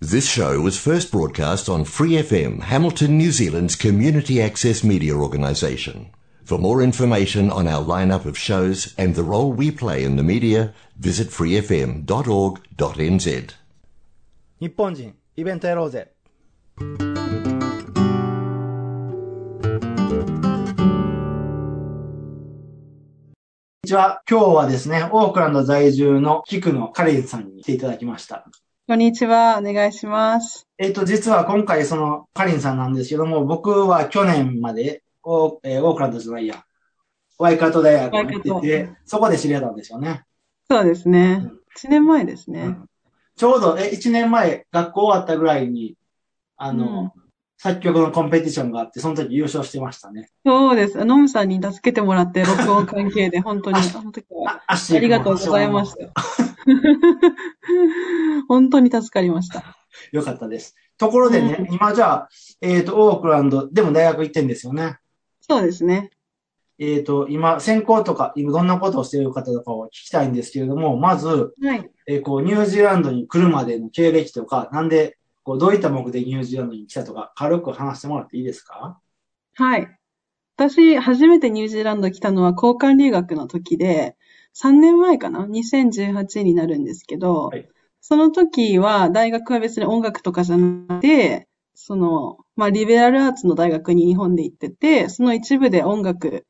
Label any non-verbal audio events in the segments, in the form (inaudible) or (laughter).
This show was first broadcast on Free FM, Hamilton, New Zealand's community access media organisation. For more information on our lineup of shows and the role we play in the media, visit freefm.org.nz. 日本人、イベントやろうぜ。こんにちは。今日はですね、オークランド在住のキクのカレンさんに来ていただきました。 こんにちは。お願いします。えっと、実は今回そのカリンさんなんですけども、僕は去年までオー,、えーオークランドじゃないや、ワイカート大学に行ってて、そこで知り合ったんですよね。そうですね。1年前ですね。うんちょうど、え、1年前、学校終わったぐらいに、あの、作曲のコンペティションがあって、その時優勝してましたね。そうです。ノムさんに助けてもらって、録音関係で、本当に、あの時は、ありがとうございました。(laughs) 本当に助かりました。よかったです。ところでね、今じゃあ、えっ、と、オークランド、でも大学行ってんですよね。そうですね。えっ、と、今、専攻とか、今どんなことをしている方とかを聞きたいんですけれども、まず、はい。えーこう、ニュージーランドに来るまでの経歴とか、なんで、こう、どういった目的でニュージーランドに来たとか、軽く話してもらっていいですか？はい。私、初めてニュージーランド来たのは交換留学の時で、3年前かな ?2018 になるんですけど、はいその時は大学は別に音楽とかじゃなくて、その、まあ、リベラルアーツの大学に日本で行ってて、その一部で音楽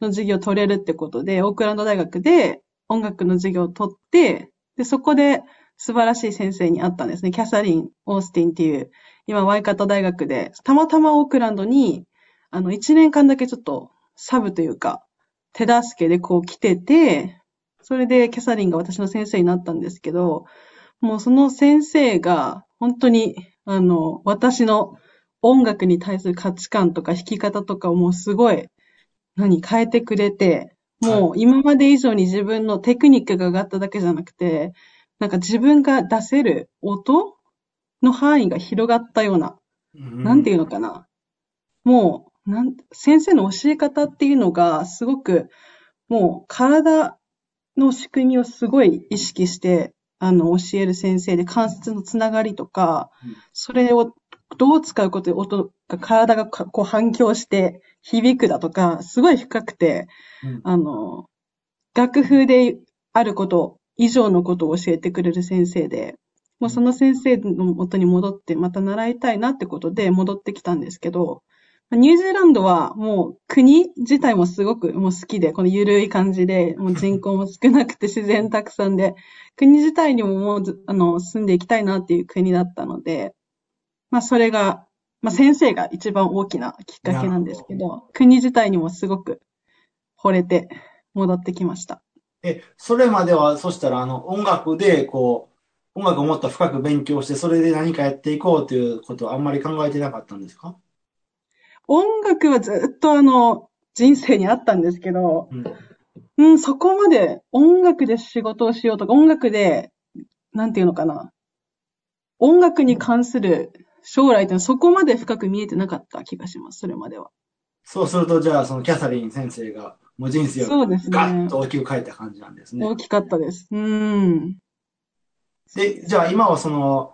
の授業を取れるってことで、オークランド大学で音楽の授業を取って、で、そこで素晴らしい先生に会ったんですね。キャサリン・オースティンっていう、今、ワイカット大学で、たまたまオークランドに、あの、一年間だけちょっと、サブというか、手助けでこう来てて、それでキャサリンが私の先生になったんですけど、もうその先生が、本当に、あの、私の音楽に対する価値観とか弾き方とかをもうすごい、何、変えてくれて、もう今まで以上に自分のテクニックが上がっただけじゃなくて、なんか自分が出せる音の範囲が広がったような、なんていうのかな。もう、なん、先生の教え方っていうのが、すごく、もう、体の仕組みをすごい意識して、あの、教える先生で、関節のつながりとかうん、それをどう使うことで音が、体がかこう反響して響くだとか、すごい深くて、うん。あの、楽譜であること以上のことを教えてくれる先生で、もうその先生の元に戻ってまた習いたいなってことで戻ってきたんですけど、ニュージーランドはもう国自体もすごくもう好きで、この緩い感じで、もう人口も少なくて自然たくさんで、(laughs) 国自体にももうずあの住んでいきたいなっていう国だったので、まあそれが、まあ先生が一番大きなきっかけなんですけど、国自体にもすごく惚れて戻ってきました。え、それまでは、そしたら、あの、音楽で、こう、音楽をもっと深く勉強して、それで何かやっていこうということはあんまり考えてなかったんですか？音楽はずっとあの、人生にあったんですけど、うん。うん、そこまで音楽で仕事をしようとか、音楽で、なんていうのかな。音楽に関する将来ってそこまで深く見えてなかった気がします、それまでは。そうすると、じゃあ、そのキャサリン先生が、もう人生をそうですねガッと大きく変えた感じなんですね。大きかったです。うん。で、じゃあ今はその、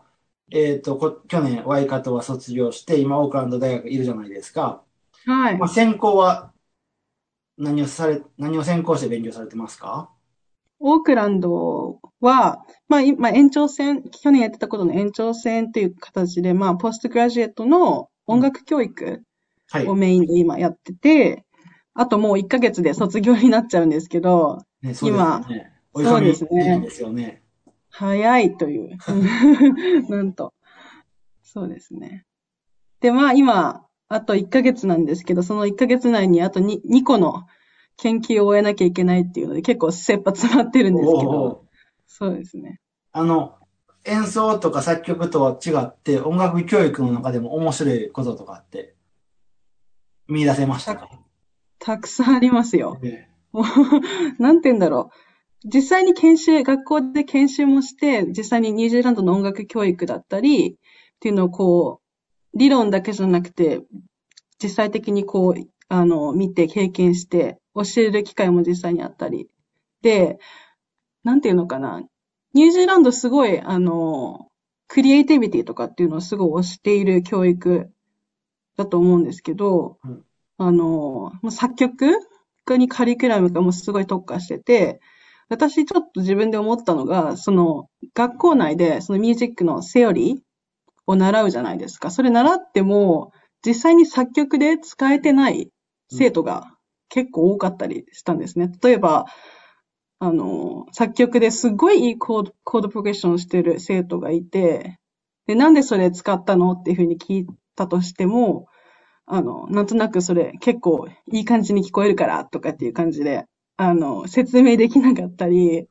えっと、こ去年、ワイカトは卒業して、今、オークランド大学いるじゃないですか。はいまあ、。専攻は、何をされ、何を専攻して勉強されてますか？オークランドは、まあ、今、延長線、去年やってたことの延長線っていう形で、まあ、ポストグラジュエットの音楽教育はい。をメインで今やってて、あともう1ヶ月で卒業になっちゃうんですけど、ね、そうですよね。おそう急ですねですよね。早いという。(laughs) なんと。そうですね。で、まあ今、あと1ヶ月なんですけど、その1ヶ月内にあと 2, 2個の研究を終えなきゃいけないっていうので、結構切羽詰まってるんですけおど、おそうですね。あの、演奏とか作曲とは違って、音楽教育の中でも面白いこととかって、見出せましたか？たくさんありますよ。ねもうなんて言うんだろう。実際に研修、学校で研修もして、実際にニュージーランドの音楽教育だったり、っていうのをこう、理論だけじゃなくて、実際的にこう、あの、見て経験して、教える機会も実際にあったり。で、なんていうのかな。ニュージーランドすごい、あの、クリエイティビティとかっていうのをすごい推している教育だと思うんですけど、うんあの、作曲にカリキュラムがもうすごい特化してて、私ちょっと自分で思ったのが、その学校内でそのミュージックのセオリーを習うじゃないですか。それ習っても、実際に作曲で使えてない生徒が結構多かったりしたんですね。例えば、あの、作曲ですごいいいコード、コードプログレッションしてる生徒がいて、で、なんでそれ使ったのっていうふうに聞いたとしても、あの、なんとなくそれ結構いい感じに聞こえるからとかっていう感じで、あの、説明できなかったり、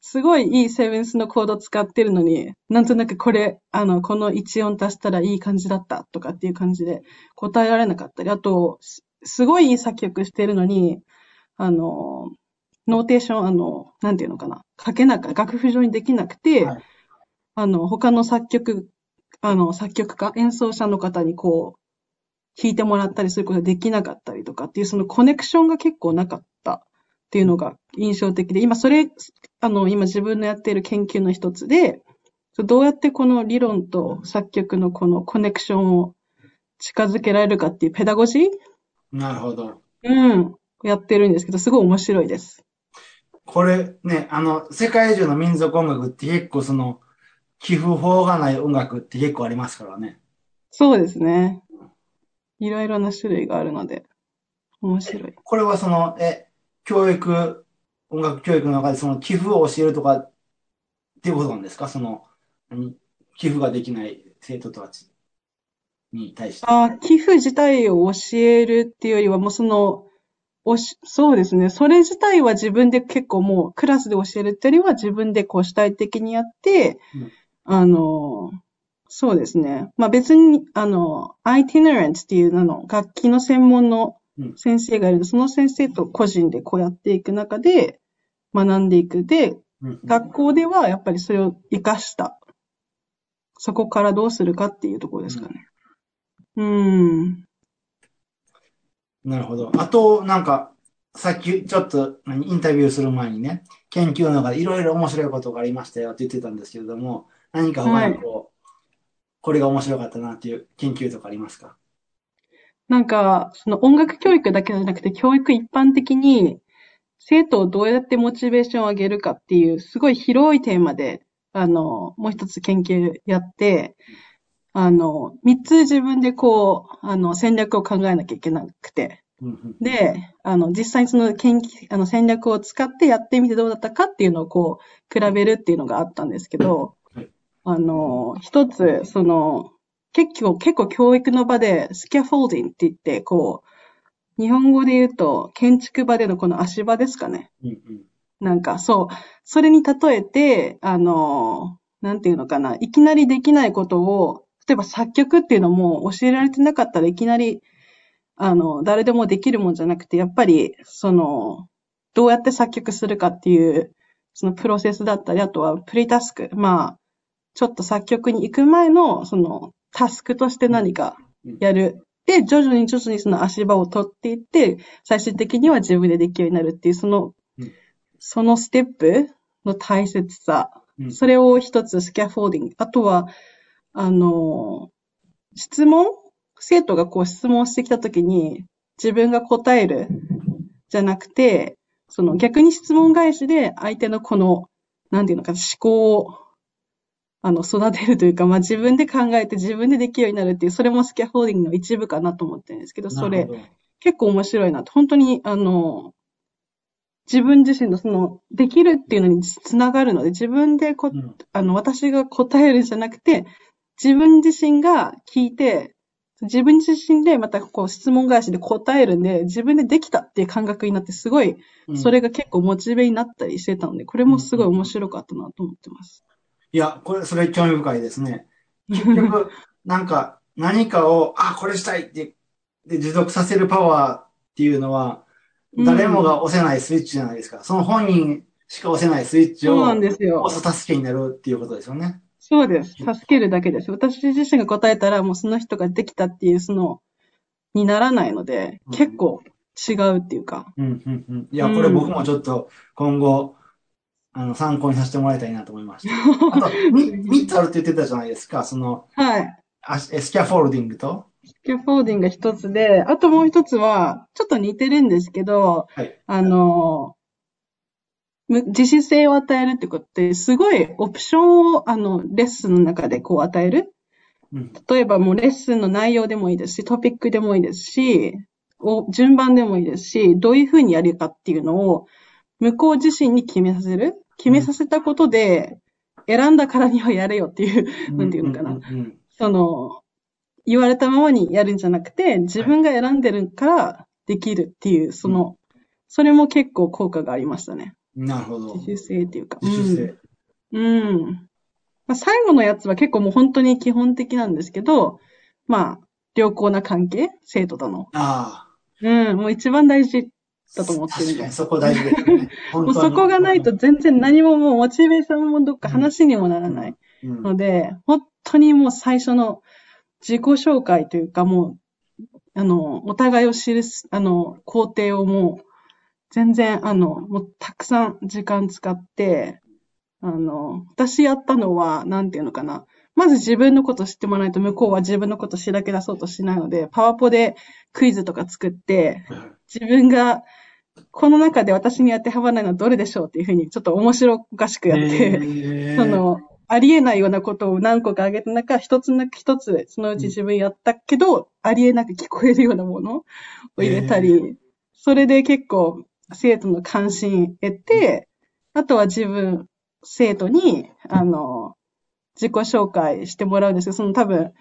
すごいいいセブンスのコード使ってるのに、なんとなくこれ、あの、この1音足したらいい感じだったとかっていう感じで答えられなかったり、あと、すすごいいい作曲してるのに、あの、ノーテーション、あの、なんていうのかな、書けなか、楽譜上にできなくて、はい。あの、他の作曲、あの、作曲家、演奏者の方にこう、弾いてもらったりすることができなかったりとかっていう、そのコネクションが結構なかったっていうのが印象的で、今それ、あの、今自分のやっている研究の一つで、どうやってこの理論と作曲のこのコネクションを近づけられるかっていうペダゴジーなるほど。うん。やってるんですけど、すごい面白いです。これね、あの、世界中の民族音楽って結構その、寄付法がない音楽って結構ありますからね。そうですね。いろいろな種類があるので、面白い。これはその、え、教育、音楽教育の中でその寄付を教えるとかっていうことなんですか？その、何？寄付ができない生徒たちに対して。あ、寄付自体を教えるっていうよりは、もうその、おし、そうですね。それ自体は自分で結構もうクラスで教えるっていうよりは自分でこう主体的にやって、うんあの、そうですね。まあ別に、あの、itinerant っていうあの楽器の専門のうん先生がいるので、その先生と個人でこうやっていく中で学んでいく。で、うん学校ではやっぱりそれを活かした。そこからどうするかっていうところですかね。うん。なるほど。あと、なんか、さっきちょっと何インタビューする前にね、研究の中でいろいろ面白いことがありましたよって言ってたんですけれども、何か他にこう、これが面白かったなっていう研究とかありますか？なんか、その音楽教育だけじゃなくて、教育一般的に、生徒をどうやってモチベーションを上げるかっていう、すごい広いテーマで、あの、もう一つ研究やって、あの、三つ自分でこう、あの、戦略を考えなきゃいけなくて、で、あの、実際にその研究、あの、戦略を使ってやってみてどうだったかっていうのをこう、比べるっていうのがあったんですけどはい、あの、一つ、その、結構、結構教育の場で、スキャフォーディングって言って、こう、日本語で言うと、建築場でのこの足場ですかね。うんうんなんか、そう、それに例えて、あの、なんていうのかな、いきなりできないことを、例えば作曲っていうのも教えられてなかったらいきなり、あの、誰でもできるもんじゃなくて、やっぱり、その、どうやって作曲するかっていう、そのプロセスだったり、あとはプリタスク。まあ、ちょっと作曲に行く前の、その、タスクとして何かやる。で、徐々に徐々にその足場を取っていって、最終的には自分でできるようになるっていう、そのうん、そのステップの大切さ。うんそれを一つスキャフォーディング。あとは、あの、質問？生徒がこう質問してきたときに自分が答えるじゃなくて、その逆に質問返しで相手のこの、なんていうのかな、思考を、あの、育てるというか、まあ自分で考えて自分でできるようになるっていう、それもスキャフォーディングの一部かなと思ってるんですけど、それ結構面白いなと。本当に、あの、自分自身のその、できるっていうのにつながるので、自分でこ、うんあの、私が答えるんじゃなくて、自分自身が聞いて、自分自身でまたこう質問返しで答えるんで、自分でできたっていう感覚になって、すごい、うんそれが結構モチベになったりしてたので、これもすごい面白かったなと思ってます。いや、これ、それ興味深いですね。結局、(laughs) なんか、何かを、あ、これしたいって、で、持続させるパワーっていうのは、うん誰もが押せないスイッチじゃないですか。その本人しか押せないスイッチをそうなんですよ。押す助けになるっていうことですよね。そうです。助けるだけです。私自身が答えたら、もうその人ができたっていう、その、にならないので、うん結構違うっていうか。うん、うん、うん。いや、うんこれ僕もちょっと今後、あの、参考にさせてもらいたいなと思いました。(laughs) あと、み3つあるって言ってたじゃないですか。その、はい。あスキャフォールディングと、スキャフォーディングが一つで、あともう一つは、ちょっと似てるんですけど、はい。あの、む自主性を与えるってことって、すごいオプションを、あの、レッスンの中でこう与える。うん。例えばもうレッスンの内容でもいいですし、トピックでもいいですし、お順番でもいいですし、どういうふうにやるかっていうのを、向こう自身に決めさせる。決めさせたことで、選んだからにはやれよっていう、なんていうのかな。その、言われたままにやるんじゃなくて、自分が選んでるからできるっていう、その、それも結構効果がありましたね。うんなるほど。自主性っていうか。自主性。うん。うん。まあ、最後のやつは結構もう本当に基本的なんですけど、まあ、良好な関係生徒との。あうん。もう一番大事あ。だと思ってるんで確かにそこ大事ですね。もうそこがないと全然何ももうモチベーションもどっか話にもならない。うんので、本当にもう最初の自己紹介というかもう、あの、お互いを知る、あの、工程をもう、全然、あの、もうたくさん時間使って、あの、私やったのは、なんていうのかな。まず自分のこと知ってもらわないと、向こうは自分のことしらけ出そうとしないので、パワポでクイズとか作って、自分が、この中で私に当てはまらないのはどれでしょうっていうふうに、ちょっと面白おかしくやって、へー。その、ありえないようなことを何個か挙げた中、一つなく一つ、そのうち自分やったけど、ありえなく聞こえるようなものを入れたり、それで結構生徒の関心得て、あとは自分、生徒に、あの、自己紹介してもらうんですけど、その多分、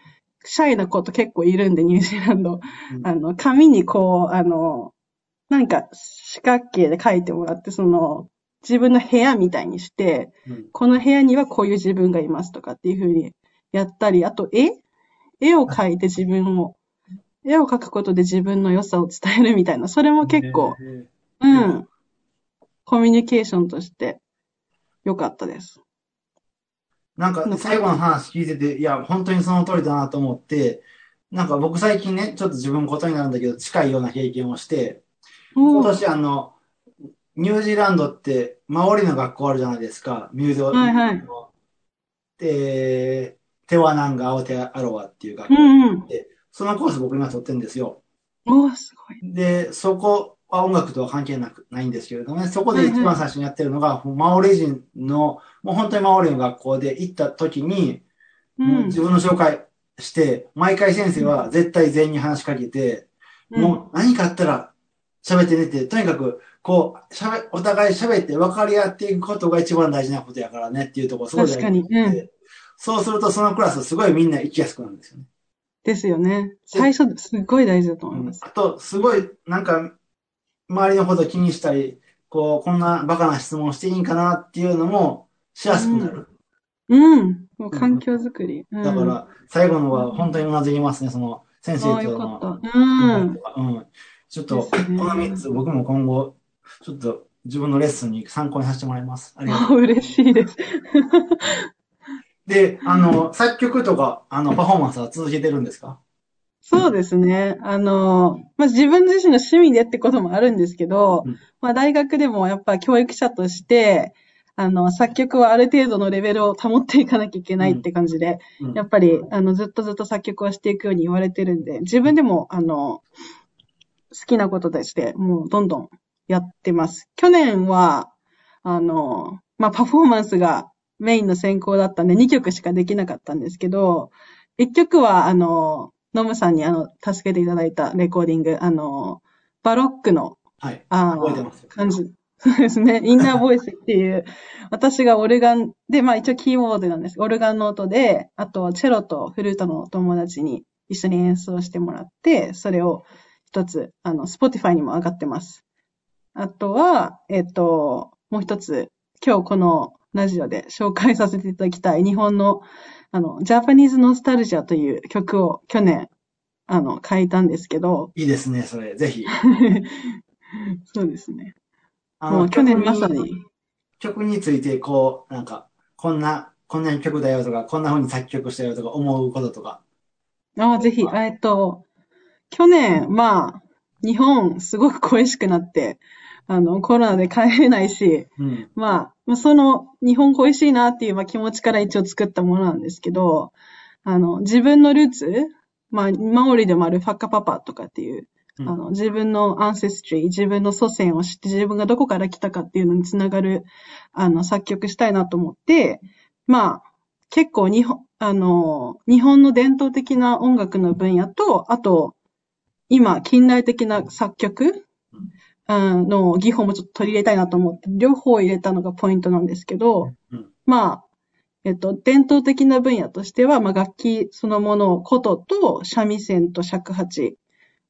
シャイな子と結構いるんで、ニュージーランド。うん。あの、紙にこう、あの、なんか四角形で書いてもらって、その、自分の部屋みたいにして、うん。この部屋にはこういう自分がいますとかっていうふうにやったり、あと絵？絵を描いて自分を、絵を描くことで自分の良さを伝えるみたいな、それも結構、へうん、コミュニケーションとして良かったです。ーなんか最後の話聞いてて、いや、本当にその通りだなと思って、なんか僕最近ね、ちょっと自分ことになるんだけど、近いような経験をして、今年あの、ニュージーランドって、マオリの学校あるじゃないですか。ミュージはいはいので、テワナンガ・アオテアロワっていう学校。うんうん。そのコース僕今取ってるんですよ。おー、すごい。で、そこは音楽とは関係なく、ないんですけれどもね、そこで一番最初にやってるのが、マオリ人の、もう本当にマオリの学校で行った時に、うんもう自。分の紹介して、毎回先生は絶対全員に話しかけて、もう何かあったら喋ってねって、とにかく、こう、喋、お互い喋って分かり合っていくことが一番大事なことやからねっていうところすごい大事確かにうんそうするとそのクラスすごいみんな行きやすくなるんですよね。ですよね。最初、すっごい大事だと思います。あと、すごい、なんか、周りのこと気にしたり、こう、こんなバカな質問していいんかなっていうのもしやすくなる。うん。もう環境づくり。うん、だから、最後のは本当にうなずきますね、その、先生との。うん。うん。ちょっと、この3つ、僕も今後、ちょっと自分のレッスンに参考にさせてもらいます。ありがとう。あ嬉しいです。(laughs) で、あの、作曲とか、あの、パフォーマンスは続けてるんですか？そうですね。あの、まあ、自分自身の趣味でってこともあるんですけど、うんまあ、大学でもやっぱ教育者として、あの、作曲はある程度のレベルを保っていかなきゃいけないって感じで、うんやっぱり、あの、ずっとずっと作曲をしていくように言われてるんで、自分でも、あの、好きなこととして、もうどんどんやってます。去年は、あの、まあ、パフォーマンスがメインの選考だったんで、2曲しかできなかったんですけど、1曲は、あの、ノムさんに、あの、助けていただいたレコーディング、あの、バロックの、はい。あ覚えてますよ感じ。そうですね。インナーボイスっていう、私がオルガンで、まあ一応キーボードなんです。オルガンの音で、あとチェロとフルートの友達に一緒に演奏してもらって、それを一つ、あの、Spotify にも上がってます。あとは、えっと、もう一つ、今日このラジオで紹介させていただきたい日本の、あの、ジャパニーズノスタルジアという曲を去年、あの、書いたんですけど、いいですね、それ。ぜひ。(laughs) そうですね。あもう去年まさに。曲について、こう、なんか、こんな、こんな曲だよとか、こんな風に作曲したよとか、思うこととか。ああ、ぜひ、えっと、去年、まあ、日本すごく恋しくなって、あの、コロナで帰れないし、うん。まあ、まあ、その日本語美味しいなっていうまあ気持ちから一応作ったものなんですけど、あの、自分のルーツ、まあ、マオリでもあるファッカパパとかっていう、うんあの、自分のアンセストリー、自分の祖先を知って自分がどこから来たかっていうのにつながる、あの、作曲したいなと思って、まあ、結構日本、あの、日本の伝統的な音楽の分野と、あと、今、近代的な作曲うん。の技法もちょっと取り入れたいなと思って、両方入れたのがポイントなんですけど、うん。まあ、えっと、伝統的な分野としては、まあ、楽器そのものを、琴と三味線と尺八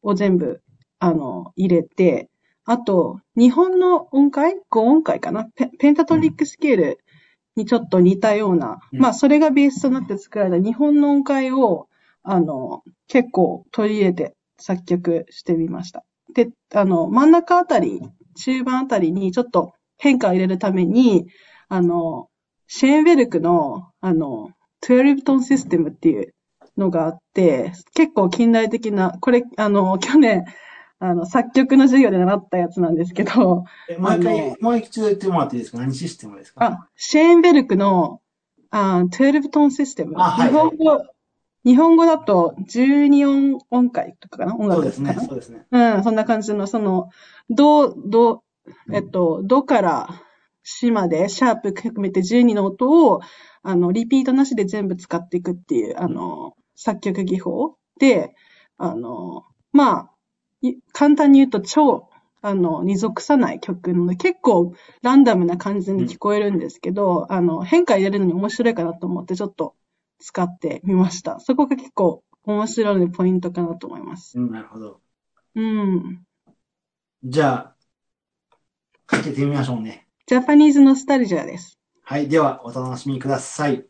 を全部、あの、入れて、あと、日本の音階 ?5 音階かな？ペペンタトリックスケールにちょっと似たような、うんまあ、それがベースとなって作られた日本の音階を、あの、結構取り入れて作曲してみました。で、あの、真ん中あたり、中盤あたりにちょっと変化を入れるために、あの、シェーンベルクの、あの、12トンシステムっていうのがあって、結構近代的な、これ、あの、去年、あの、作曲の授業で習ったやつなんですけど、えもう一あ回の、もう一度言ってもらっていいですか？何システムですか？あ、シェーンベルクの、あ、12トンシステム。あはい日本語、日本語だと12音音階とかかな？音そうですね。そうですね。うん、そんな感じの、その、ド、ド、えっと、ドからシまで、シャープ含めて12の音を、あの、リピートなしで全部使っていくっていう、あの、作曲技法で、あの、まあ、い簡単に言うと超、あの、に属さない曲なので、結構ランダムな感じに聞こえるんですけど、あの、変化入れるのに面白いかなと思って、ちょっと使ってみました。そこが結構面白いポイントかなと思います。うん、なるほど。うん。じゃあ、かけてみましょうね。ジャパニーズノスタルジアです。はい。では、お楽しみください。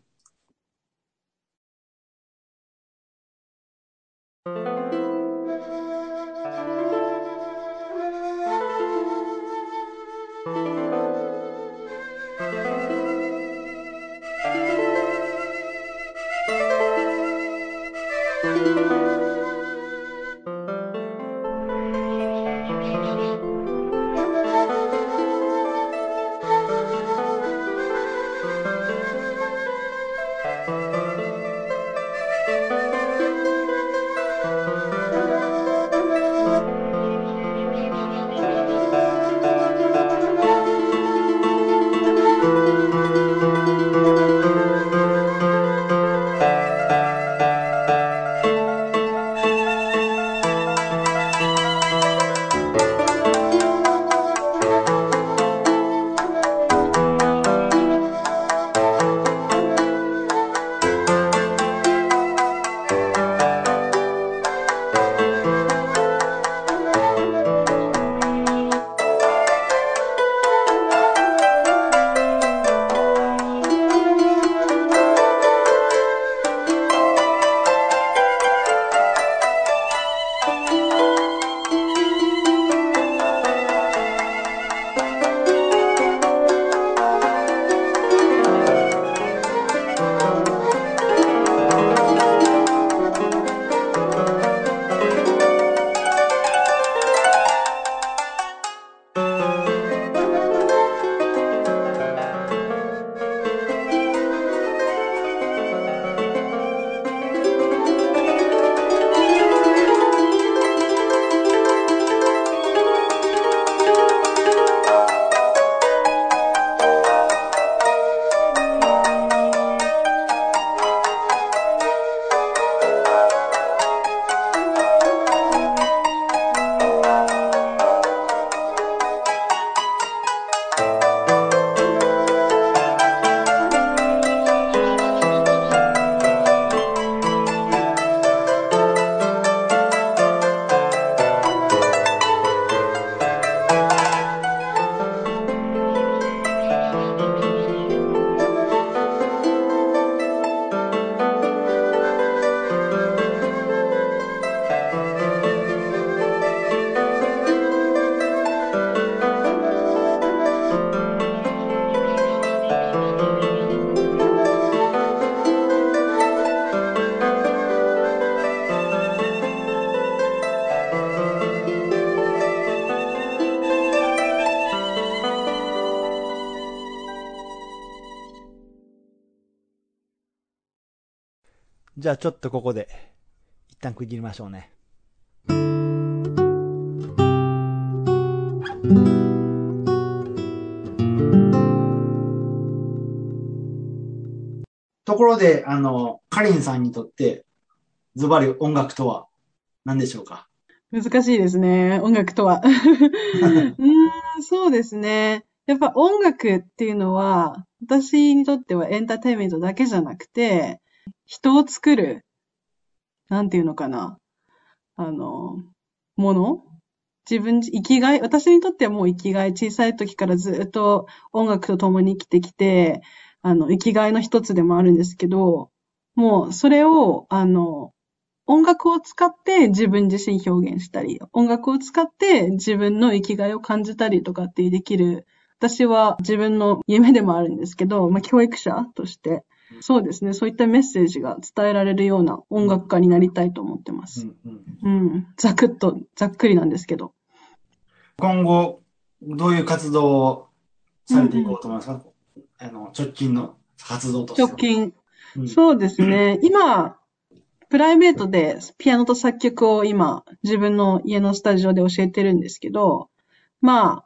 じゃあちょっとここで、一旦区切りましょうね。ところで、あの、カリンさんにとって、ズバリ音楽とは何でしょうか？難しいですね、音楽とは。(laughs) うーん、そうですね。やっぱ音楽っていうのは、私にとってはエンターテインメントだけじゃなくて、人を作る、なんていうのかな。あの、もの自分、生きがい、私にとってはもう生きがい、小さい時からずっと音楽と共に生きてきて、あの、生きがいの一つでもあるんですけど、もうそれを、あの、音楽を使って自分自身表現したり、音楽を使って自分の生きがいを感じたりとかってできる、私は自分の夢でもあるんですけど、まあ、教育者として、そうですね、そういったメッセージが伝えられるような音楽家になりたいと思ってます。うんうんうん。ざくっと、ざっくりなんですけど。今後、どういう活動をされていこうと思いますか、あの、直近の活動としては。直近。うんそうですね。今、プライベートでピアノと作曲を今、自分の家のスタジオで教えてるんですけど、まあ、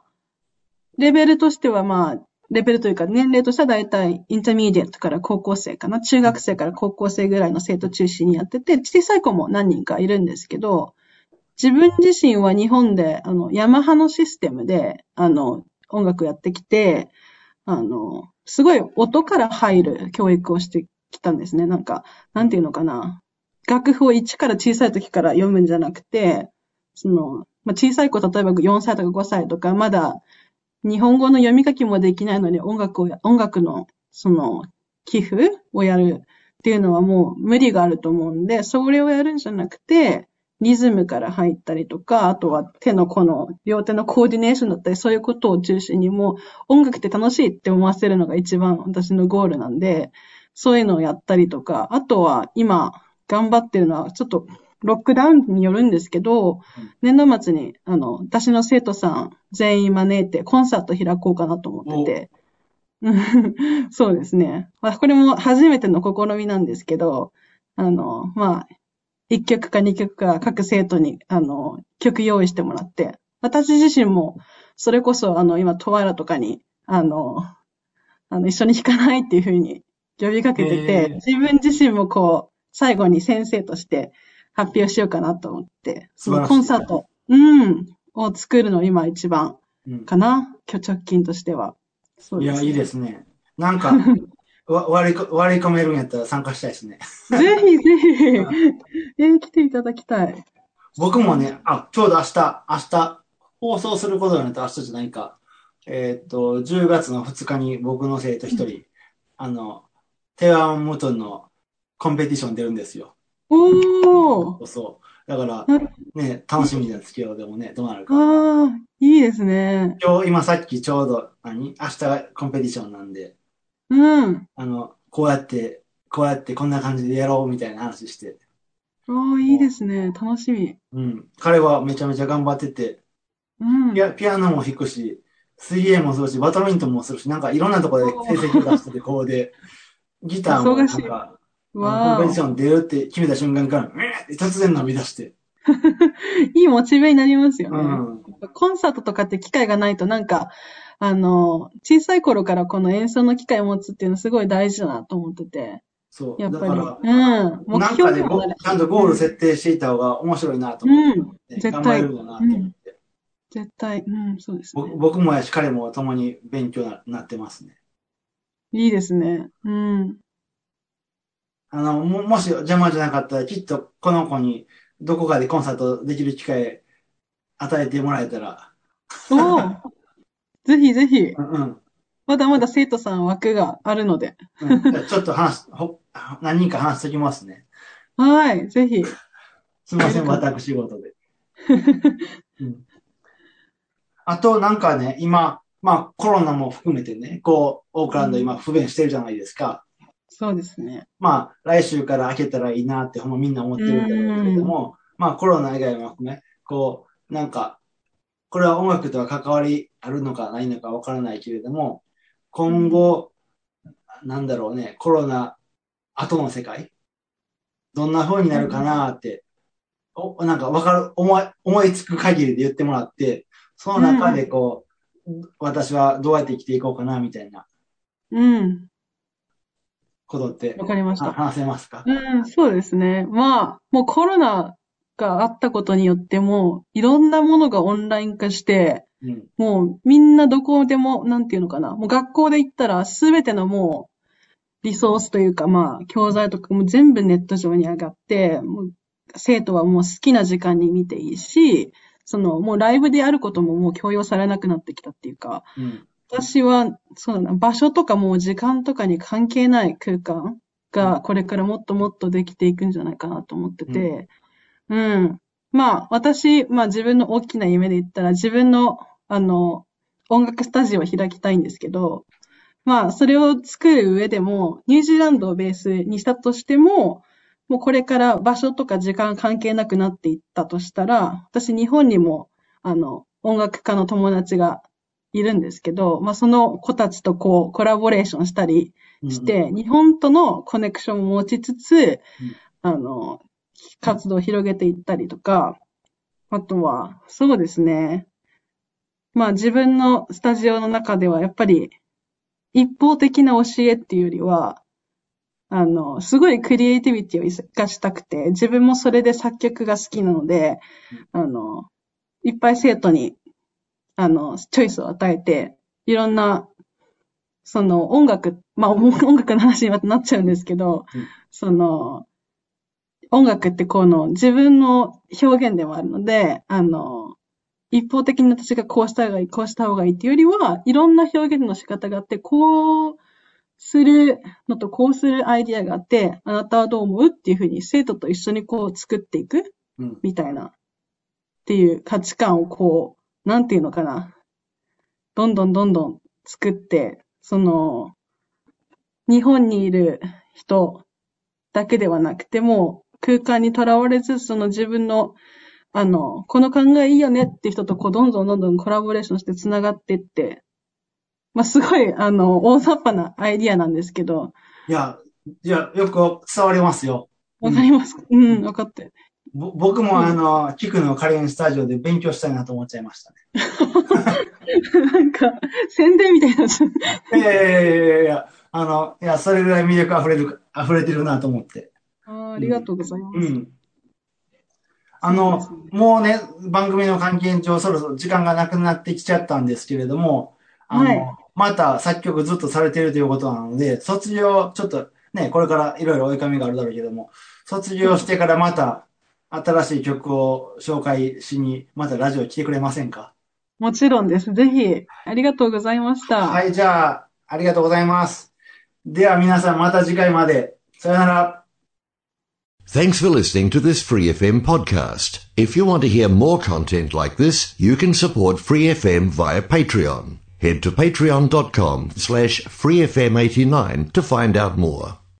レベルとしてはまあ、レベルというか年齢としてはだいたい intermediate から高校生かな。中学生から高校生ぐらいの生徒中心にやってて、小さい子も何人かいるんですけど、自分自身は日本で、あの、ヤマハのシステムで、あの、音楽やってきて、あの、すごい音から入る教育をしてきたんですね。なんか、なんていうのかな。楽譜を一から小さい時から読むんじゃなくて、その、まあ、小さい子、例えば4歳とか5歳とか、まだ日本語の読み書きもできないのに音楽を、音楽の、その、寄付をやるっていうのはもう無理があると思うんで、それをやるんじゃなくて、リズムから入ったりとか、あとは手のこの、両手のコーディネーションだったり、そういうことを中心にもう音楽って楽しいって思わせるのが一番私のゴールなんで、そういうのをやったりとか、あとは今頑張ってるのは、ちょっとロックダウンによるんですけど、年度末に、あの、私の生徒さん全員招いてコンサート開こうかなと思ってて、う (laughs) んそうですね。まあ、これも初めての試みなんですけど、あの、まあ、1曲か2曲か各生徒に、あの、曲用意してもらって、私自身も、それこそ、あの、今、トワイラとかに、あの、あの、一緒に弾かないっていうふうに呼びかけてへてー、自分自身もこう、最後に先生として発表しようかなと思って、そのコンサート、うん、を作るの今一番うんかな、今日直近としては。そういや、ですねいいですね。なんか、(laughs) わ割りこ割り込めるんやったら参加したいですね。ぜひぜひ、(laughs) えー来ていただきたい。僕もね、あ、ちょうど明日、明日、放送することになったら明日じゃないか。えーっと、10月の2日に僕の生徒一人、あの、テワンムトンのコンペティション出るんですよ。おーそう。だからなる、ね、楽しみですけど、でもね、どうなるか。ああ、いいですね。今日、今さっきちょうど、何？明日がコンペティションなんで、うん。あの、こうやって、こうやってこんな感じでやろうみたいな話して。おー、いいですね。楽しみ。うん。彼はめちゃめちゃ頑張ってて、うん。ピアピアノも弾くし、水泳もするし、バドミントンもするし、なんかいろんなところで成績を出してて、こうで、ギターもなん忙しいか、わコンペティシーョン出るって決めた瞬間から、うえーって突然伸び出して。(laughs) いいモチベになりますよね。うん。コンサートとかって機会がないとなんか、あの、小さい頃からこの演奏の機会を持つっていうのすごい大事だなと思ってて。そう。やっぱり。だから、うん。目なんかでゴ標にもなるちゃんとゴール設定していた方が面白いなと思って、うん。絶対れるんだなと思って。絶対。うん、そうですね。僕僕もやし、彼も共に勉強ななってますね。いいですね。うん。あの、も、もし邪魔じゃなかったら、きっとこの子にどこかでコンサートできる機会与えてもらえたら、おー (laughs) ぜひぜひ。うんうん。まだまだ生徒さん枠があるので。うん、ちょっと話す、ほ、何人か話しときますね。はい。ぜひ。すみません、私事で。うん、あと、なんかね、今、まあ、コロナも含めてね、こう、オークランド今不便してるじゃないですか。そうですね。まあ、来週から開けたらいいなって、ほんまみんな思ってるんだろうけれども、まあ、コロナ以外も含め、こう、なんか、これは音楽とは関わりあるのかないのかわからないけれども、今後、なんだろうね、コロナ後の世界どんな風になるかなって、おなんかわかる、思い、思いつく限りで言ってもらって、その中でこう、私はどうやって生きていこうかな、みたいなうん。ことってわかりました。あ話せますか？うん、そうですね。まあ、もうコロナがあったことによってもう、いろんなものがオンライン化して、うん。もうみんなどこでも、なんていうのかな。もう学校で行ったらすべてのもう、リソースというかまあ、教材とかも全部ネット上に上がって、もう生徒はもう好きな時間に見ていいし、そのもうライブであることももう強要されなくなってきたっていうか、うん。私は、そうだな、場所とかもう時間とかに関係ない空間がこれからもっともっとできていくんじゃないかなと思ってて、うん。まあ、私、まあ自分の大きな夢で言ったら自分の、あの、音楽スタジオを開きたいんですけど、まあ、それを作る上でも、ニュージーランドをベースにしたとしても、もうこれから場所とか時間関係なくなっていったとしたら、私日本にも、あの、音楽家の友達がいるんですけど、まあその子たちとこうコラボレーションしたりして、日本とのコネクションを持ちつつ、あの、活動を広げていったりとか、あとは、そうですね。まあ自分のスタジオの中ではやっぱり一方的な教えっていうよりは、あの、すごいクリエイティビティを活かしたくて、自分もそれで作曲が好きなので、あの、いっぱい生徒に、あの、チョイスを与えて、いろんな、その音楽、まあ (laughs) 音楽の話にまたなっちゃうんですけど、うんその、音楽ってこの自分の表現でもあるので、あの、一方的に私がこうした方がいい、こうした方がいいっていうよりは、いろんな表現の仕方があって、こうするのとこうするアイディアがあって、あなたはどう思うっていうふうに生徒と一緒にこう作っていくうん。みたいな、っていう価値観をこう、なんていうのかな。どんどんどんどん作って、その、日本にいる人だけではなくても、空間にとらわれず、その自分の、あの、この考えいいよねって人とこう、どんどんどんどんコラボレーションして繋がっていって、まあ、すごい、あの、大雑把なアイディアなんですけど、いや、いや、よく伝わりますよ。わかりますかうん、わかって。ぼ僕もあの、キクのカレンスタジオで勉強したいなと思っちゃいましたね。なんか、宣伝みたいにな。いやいやいやいやいや、あの、いや、それぐらい魅力溢れる、溢れてるなと思って。あーありがとうございます。うん。あの、もうね、番組の関係上そろそろ時間がなくなってきちゃったんですけれども、あの、はいまた作曲ずっとされているということなので、卒業、ちょっとね、これからいろいろ追い込みがあるだろうけども、卒業してからまた新しい曲を紹介しに、またラジオ来てくれませんかもちろんです。ぜひ、ありがとうございました。はい、じゃあ、ありがとうございます。では皆さんまた次回まで。さよなら。Thanks for listening to this Free FM podcast. If you want to hear more content like this, you can support Free FM via Patreon. Head to patreon.com slash freefm89 to find out more.